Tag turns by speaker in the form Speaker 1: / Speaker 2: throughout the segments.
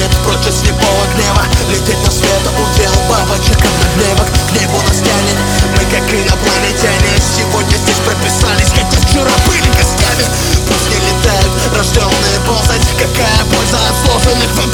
Speaker 1: свет прочь от слепого гнева. Лететь на света удел бабочек. От надлевок К небу нас тянет, мы как инопланетяне. Сегодня здесь прописались, хотя вчера были гостями Пусть не летают рожденные ползать. Какая польза от сложенных вам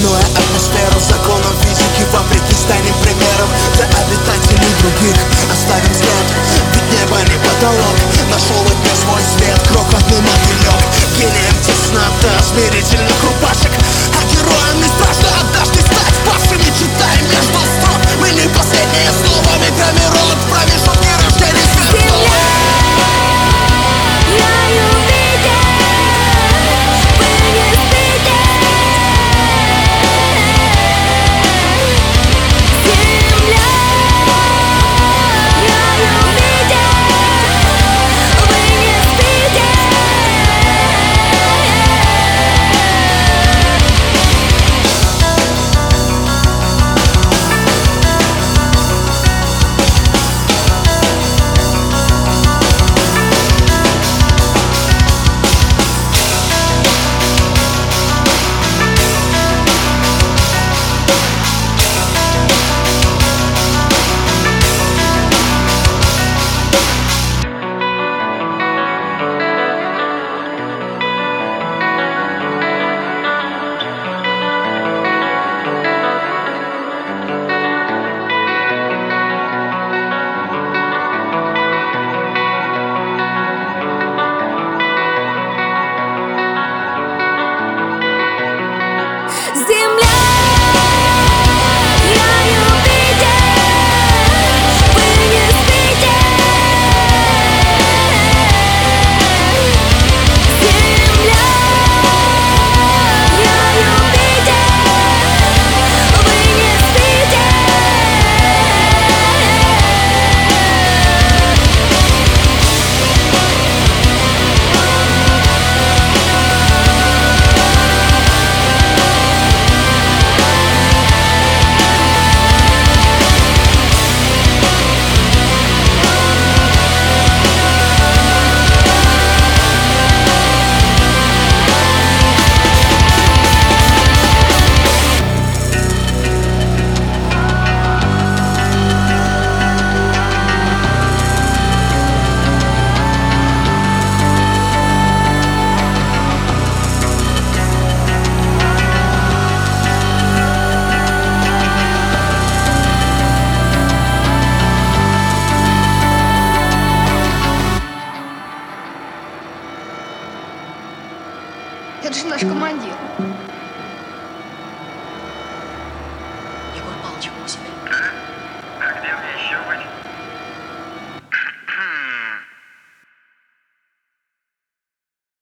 Speaker 1: Минуя атмосферу законов физики Вопреки станем примером для обитателей других Оставим след, ведь небо не потолок
Speaker 2: Это же наш командир.